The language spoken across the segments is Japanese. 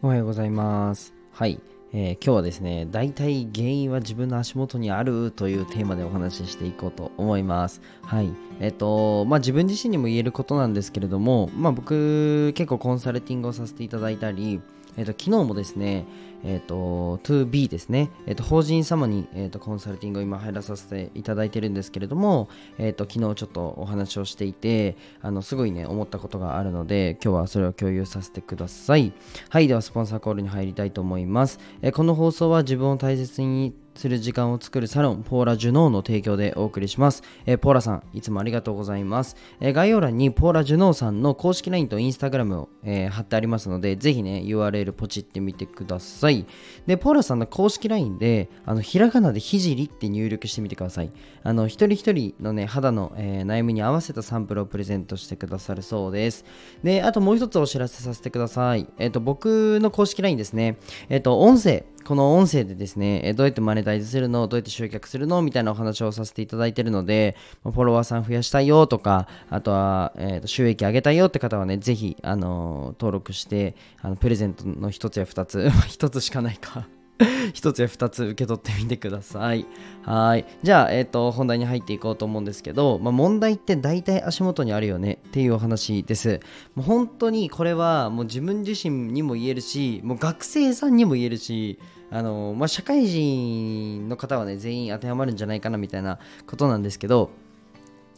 おはようございます。はい。えー今日はですね、大体原因は自分の足元にあるというテーマでお話ししていこうと思います。はい。えっ、と、まあ自分自身にも言えることなんですけれども、まあ僕結構コンサルティングをさせていただいたり、えっ、と、昨日もですね、えっ、と、2B ですね、えっ、と、法人様に、えっ、と、コンサルティングを今入らさせていただいてるんですけれども、えっ、と、昨日ちょっとお話をしていて、あの、すごいね、思ったことがあるので、今日はそれを共有させてください。はい、ではスポンサーコールに入りたいと思います。えこの放送は自分を大切にする時間を作るサロンポーラ・ジュノーの提供でお送りします。えーポーラさん、いつもありがとうございます。えー概要欄にポーラ・ジュノーさんの公式 LINE と Instagram を、えー貼ってありますので、ぜひね、URL ポチってみてください。で、ポーラさんの公式 LINE で、あの、ひらがなでひじりって入力してみてください。あの、一人一人のね、肌の、えー悩みに合わせたサンプルをプレゼントしてくださるそうです。で、あともう一つお知らせさせてください。えっ、と、僕の公式 LINE ですね。えっ、と、音声、この音声でですね、えどうやってマネタイズするの？どうやって集客するの？みたいなお話をさせていただいてるので、フォロワーさん増やしたいよとか、あとは、えーと収益上げたいよって方はね、ぜひ、あのー登録して、あのプレゼントの1つや2つ、1つしかないか。一つや二つ受け取ってみてください。はい。じゃあ、えっ、と、本題に入っていこうと思うんですけど、まあ、問題って大体足元にあるよねっていうお話です。もう本当にこれはもう自分自身にも言えるし、もう学生さんにも言えるし、あの、まあ、社会人の方はね、全員当てはまるんじゃないかなみたいなことなんですけど、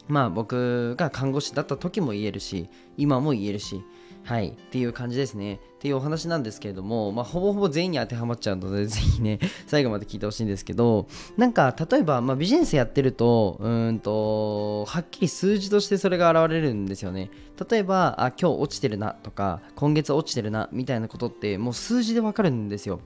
まあ僕が看護師だった時も言えるし今も言えるしはい。っていう感じですね。っていうお話なんですけれども、まあ、ほぼほぼ全員に当てはまっちゃうので ぜひね最後まで聞いてほしいんですけどなんか例えば、まあ、ビジネスやってるとうんとはっきり数字としてそれが現れるんですよね。例えばあ今日落ちてるなとか今月落ちてるなみたいなことってもう数字でわかるんですよ。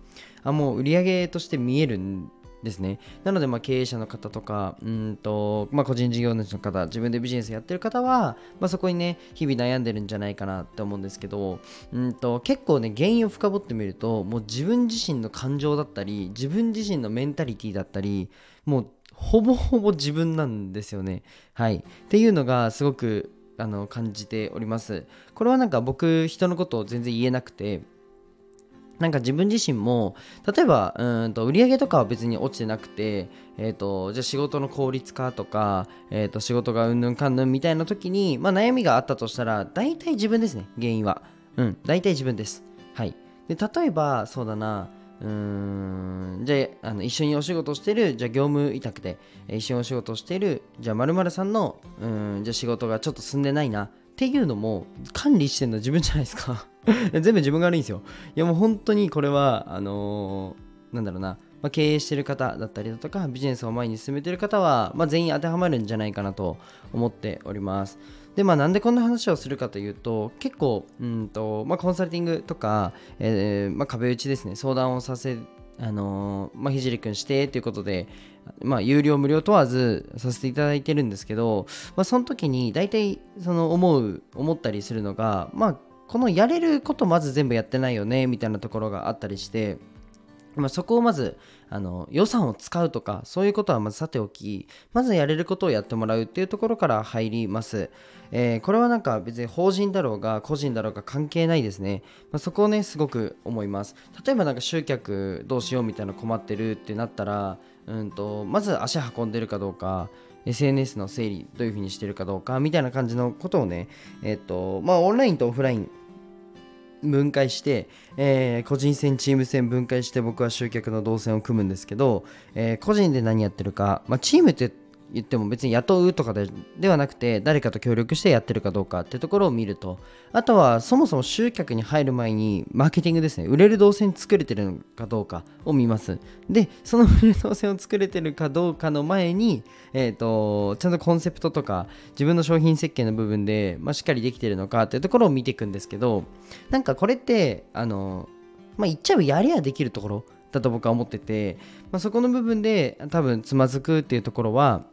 あもう売り上げとして見えるんですね。なので、まあ、経営者の方とか、うんと、まあ、個人事業主の方、自分でビジネスやってる方は、まあ、そこにね、日々悩んでるんじゃないかなって思うんですけど、うんと、結構ね、原因を深掘ってみると、もう自分自身の感情だったり、自分自身のメンタリティだったり、もう、ほぼほぼ自分なんですよね。はい。っていうのが、すごく、あの、感じております。これはなんか僕、人のことを全然言えなくて、なんか自分自身も例えばうんと売り上げとかは別に落ちてなくて、えー、とじゃあ仕事の効率化とか、えー、と仕事がうんぬんかんぬんみたいな時に、まあ、悩みがあったとしたら大体自分ですね原因は。うん大体自分です。はい。で例えばそうだなうーんじゃああの一緒にお仕事してるじゃあ業務委託で一緒にお仕事してるじゃあ〇〇さんのうんじゃあ仕事がちょっと進んでないなていうのも管理してるの自分じゃないですか。全部自分が悪いんですよ。いやもう本当にこれはあのーなんだろうな、ま、経営してる方だったりだとかビジネスを前に進めてる方は、まあ、全員当てはまるんじゃないかなと思っております。でまあなんでこんな話をするかというと結構うんと、まあ、コンサルティングとか、えーま、壁打ちですね。相談をさせあのーまあ、ひじりくんしてということで、まあ、有料無料問わずさせていただいてるんですけど、まあ、その時に大体その思う思ったりするのが、まあ、このやれることまず全部やってないよねみたいなところがあったりして、まあ、そこをまずあの予算を使うとかそういうことはまずさておきまずやれることをやってもらうっていうところから入ります、えーこれはなんか別に法人だろうが個人だろうが関係ないですね、まあ、そこをねすごく思います。例えばなんか集客どうしようみたいな困ってるってなったらうんとまず足運んでるかどうか SNS の整理どういうふうにしてるかどうかみたいな感じのことをねえっ、とまあオンラインとオフライン分解して、えー個人戦チーム戦分解して僕は集客の動線を組むんですけど、えー個人で何やってるか、まあ、チームって言っても別に雇うとかでではなくて誰かと協力してやってるかどうかってところを見るとあとはそもそも集客に入る前にマーケティングですね。売れる動線作れてるのかどうかを見ます。でその売れる動線を作れてるかどうかの前に、えー、とちゃんとコンセプトとか自分の商品設計の部分で、まあ、しっかりできてるのかっていうところを見ていくんですけどなんかこれってあのまあ言っちゃえばやりゃできるところだと僕は思ってて、まあ、そこの部分で多分つまずくっていうところは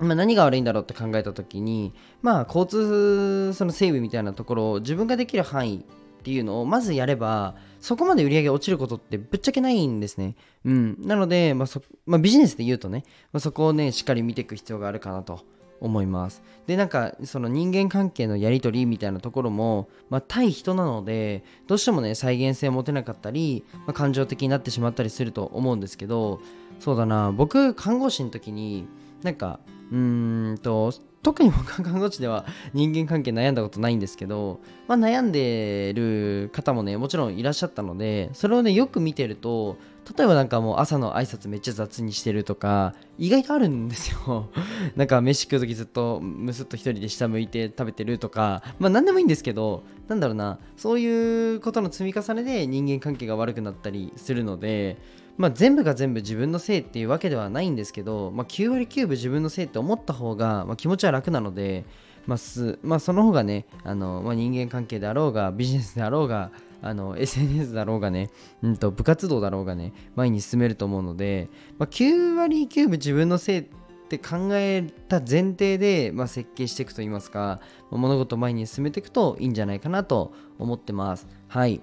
まあ、何が悪いんだろうって考えた時に、まあ、交通その整備みたいなところを自分ができる範囲っていうのをまずやればそこまで売り上げ落ちることってぶっちゃけないんですね。うん、なので、まあそまあ、ビジネスで言うとね、まあ、そこをねしっかり見ていく必要があるかなと思います。でなんかその人間関係のやり取りみたいなところも、まあ、対人なのでどうしてもね再現性を持てなかったり、まあ、感情的になってしまったりすると思うんですけどそうだな。僕看護師の時になんかうーんと特に僕は看護師では人間関係悩んだことないんですけど、まあ、悩んでる方もねもちろんいらっしゃったのでそれをねよく見てると例えばなんかもう朝の挨拶めっちゃ雑にしてるとか意外とあるんですよ。なんか飯食う時ずっとむすっと一人で下向いて食べてるとかまあ何でもいいんですけどなんだろうなそういうことの積み重ねで人間関係が悪くなったりするのでまあ、全部が全部自分のせいっていうわけではないんですけど、まあ、9割9分自分のせいって思った方が、まあ、気持ちは楽なので、まあすまあ、その方がねあの、まあ、人間関係であろうがビジネスであろうがあの SNS だろうがね、うんと、部活動だろうがね前に進めると思うので、まあ、9割9分自分のせいって考えた前提で、まあ、設計していくといいますか、物事前に進めていくといいんじゃないかなと思ってます。はい。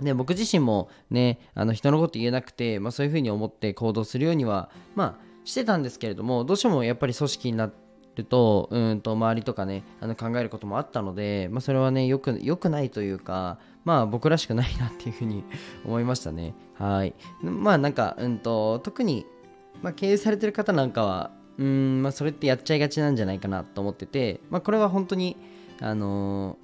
ね、僕自身もね、あの人のこと言えなくて、まあ、そういうふうに思って行動するようには、まあ、してたんですけれども、どうしてもやっぱり組織になると、うんと周りとかね、あの考えることもあったので、まあ、それはね、よく、よくないというか、まあ僕らしくないなっていうふうに 思いましたね。はい。まあなんか、うんと、特に、まあ、経営されてる方なんかは、うん、まあそれってやっちゃいがちなんじゃないかなと思ってて、まあこれは本当に、あの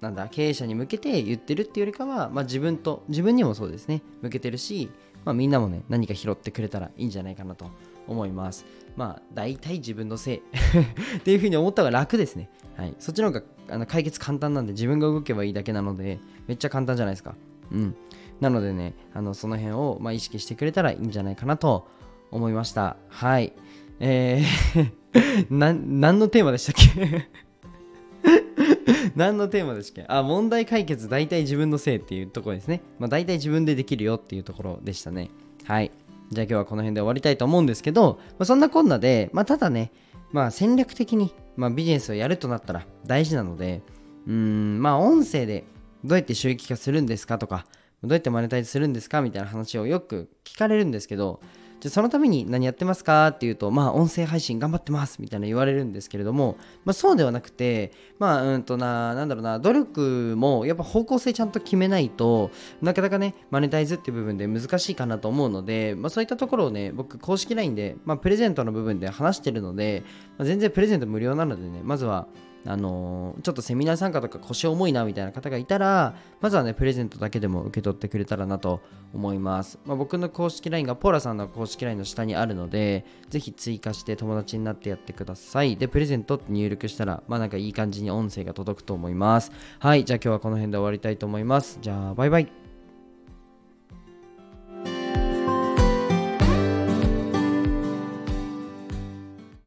なんだ経営者に向けて言ってるっていうよりかは、まあ、自分と自分にもそうですね向けてるし、まあ、みんなもね何か拾ってくれたらいいんじゃないかなと思います。まあ大体自分のせい っていうふうに思った方が楽ですね。はい。そっちの方があの解決簡単なんで自分が動けばいいだけなのでめっちゃ簡単じゃないですか。うん。なのでねあのその辺を、まあ、意識してくれたらいいんじゃないかなと思いました。はい。えー 何のテーマでしたっけ？何のテーマでしたっけ？あ、問題解決大体自分のせいっていうところですね。まあ大体自分でできるよっていうところでしたね。はい。じゃあ今日はこの辺で終わりたいと思うんですけど、まあ、そんなこんなで、まあただね、まあ戦略的に、まあ、ビジネスをやるとなったら大事なので、うん、まあ音声でどうやって収益化するんですかとか、どうやってマネタイズするんですかみたいな話をよく聞かれるんですけど、じゃそのために何やってますかっていうと、まあ、音声配信頑張ってますみたいな言われるんですけれども、まあ、そうではなくて、まあ、うんとな、なんだろうな、努力もやっぱ方向性ちゃんと決めないとなかなかね、マネタイズっていう部分で難しいかなと思うので、まあ、そういったところをね、僕、公式 LINE で、まあ、プレゼントの部分で話してるので、まあ、全然プレゼント無料なのでね、まずは、あの、ちょっとセミナー参加とか腰重いなみたいな方がいたら、まずはね、プレゼントだけでも受け取ってくれたらなと思います。まあ、僕の公式 LINE がポーラさんの公式 LINE の下にあるので、ぜひ追加して友達になってやってください。で、プレゼントって入力したら、まあなんかいい感じに音声が届くと思います。はい、じゃあ今日はこの辺で終わりたいと思います。じゃあ、バイバイ。